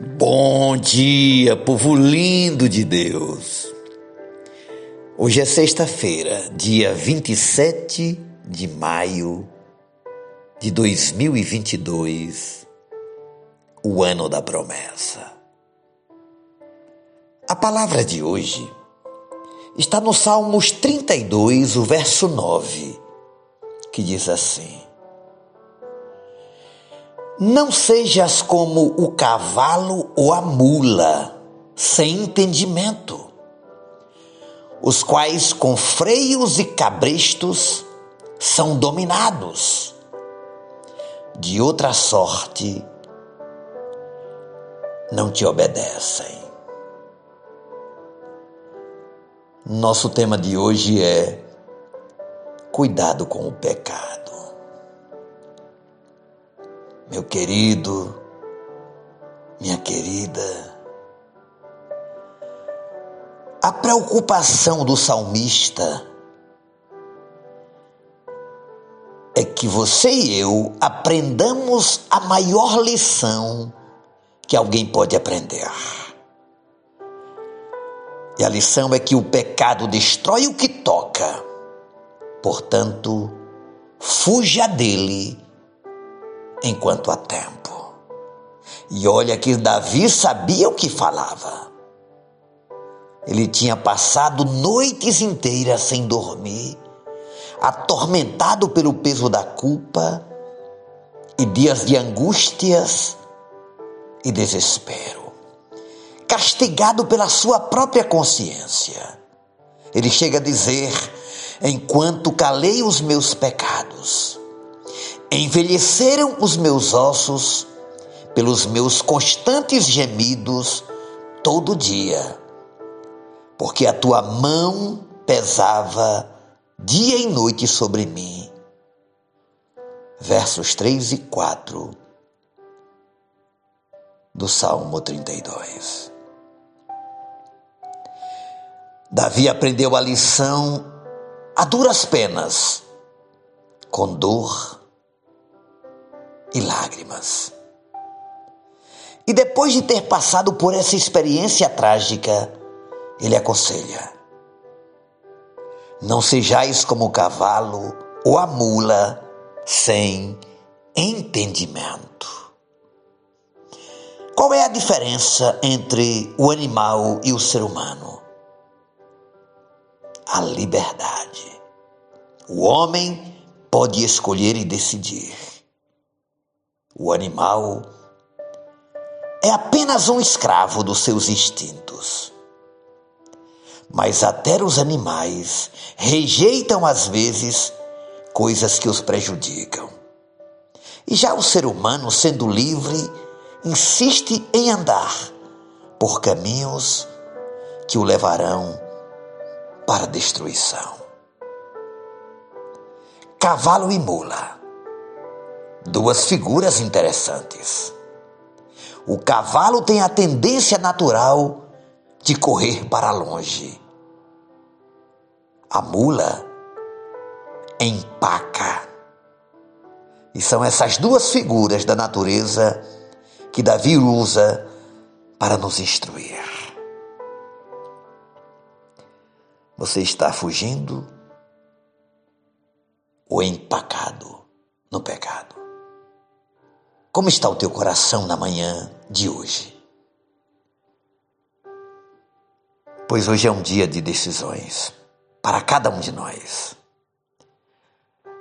Bom dia, povo lindo de Deus. Hoje é sexta-feira, dia 27 de maio de 2022, o ano da promessa. A palavra de hoje está no Salmos 32, o verso 9, que diz assim: não sejas como o cavalo ou a mula, sem entendimento, os quais com freios e cabrestos são dominados. De outra sorte, não te obedecem. Nosso tema de hoje é cuidado com o pecado meu querido, minha querida. A preocupação do salmista é que você e eu aprendamos a maior lição que alguém pode aprender. E a lição é que o pecado destrói o que toca. Portanto, fuja dele enquanto há tempo. E olha que Davi sabia o que falava. Ele tinha passado noites inteiras sem dormir, atormentado pelo peso da culpa e dias de angústias e desespero, castigado pela sua própria consciência. Ele chega a dizer: Enquanto calei os meus pecados, Envelheceram os meus ossos pelos meus constantes gemidos todo dia, porque a tua mão pesava dia e noite sobre mim. Versos 3 e 4 do Salmo 32. Davi aprendeu a lição a duras penas, com dor e lágrimas. E depois de ter passado por essa experiência trágica, ele aconselha: Não sejais como o cavalo ou a mula sem entendimento. Qual é a diferença entre o animal e o ser humano? A liberdade. O homem pode escolher e decidir o animal é apenas um escravo dos seus instintos. Mas até os animais rejeitam às vezes coisas que os prejudicam. E já o ser humano, sendo livre, insiste em andar por caminhos que o levarão para a destruição. Cavalo e mula duas figuras interessantes. O cavalo tem a tendência natural de correr para longe. A mula empaca. E são essas duas figuras da natureza que Davi usa para nos instruir. Você está fugindo ou empacado no pecado? Como está o teu coração na manhã de hoje? Pois hoje é um dia de decisões para cada um de nós.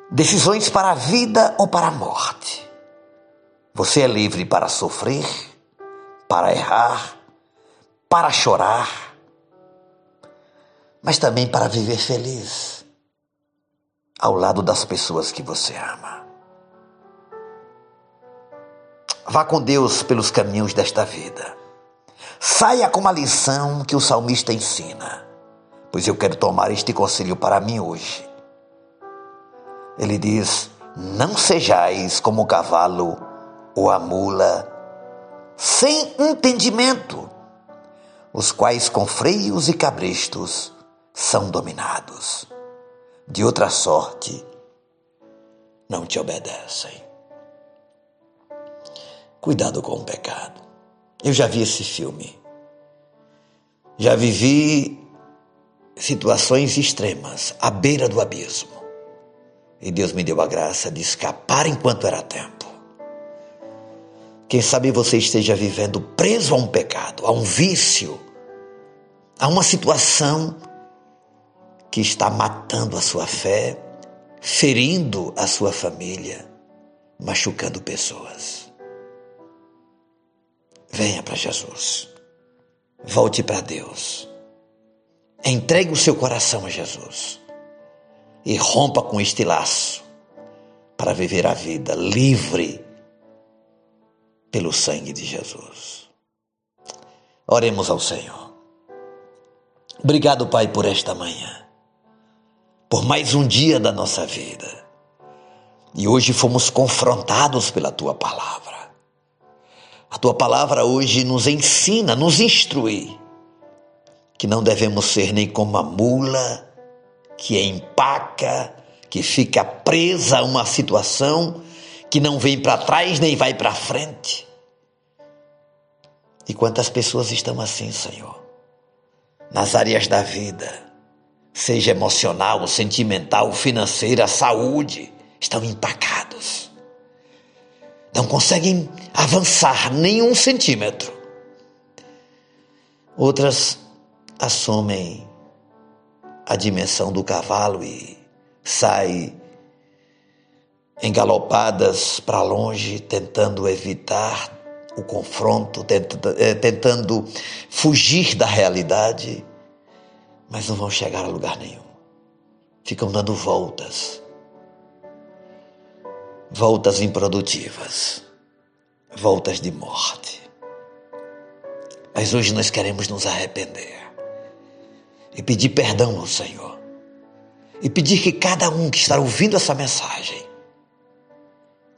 Decisões para a vida ou para a morte. Você é livre para sofrer, para errar, para chorar, mas também para viver feliz ao lado das pessoas que você ama. Vá com Deus pelos caminhos desta vida. Saia com a lição que o salmista ensina, pois eu quero tomar este conselho para mim hoje. Ele diz: Não sejais como o cavalo ou a mula, sem entendimento, os quais com freios e cabrestos são dominados. De outra sorte, não te obedecem. Cuidado com o pecado. Eu já vi esse filme. Já vivi situações extremas, à beira do abismo. E Deus me deu a graça de escapar enquanto era tempo. Quem sabe você esteja vivendo preso a um pecado, a um vício, a uma situação que está matando a sua fé, ferindo a sua família, machucando pessoas. Venha para Jesus. Volte para Deus. Entregue o seu coração a Jesus e rompa com este laço para viver a vida livre pelo sangue de Jesus. Oremos ao Senhor. Obrigado, Pai, por esta manhã, por mais um dia da nossa vida. E hoje fomos confrontados pela tua palavra. A tua palavra hoje nos ensina, nos instrui que não devemos ser nem como a mula que empaca, que fica presa a uma situação que não vem para trás nem vai para frente. E quantas pessoas estão assim, Senhor? Nas áreas da vida, seja emocional, sentimental, financeira, saúde, estão empacados. Não conseguem avançar nem um centímetro. Outras assumem a dimensão do cavalo e saem engalopadas para longe, tentando evitar o confronto, eh, tentando fugir da realidade, mas não vão chegar a lugar nenhum. Ficam dando voltas, voltas improdutivas, voltas de morte. Mas hoje nós queremos nos arrepender e pedir perdão ao Senhor. E pedir que cada um que está ouvindo essa mensagem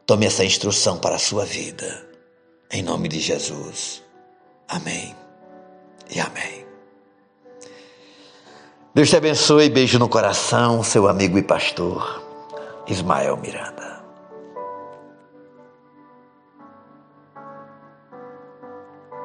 Tome essa instrução para a sua vida. Em nome de Jesus. Amém e amém. Deus te abençoe. Beijo no coração, seu amigo e pastor Ismael Miranda.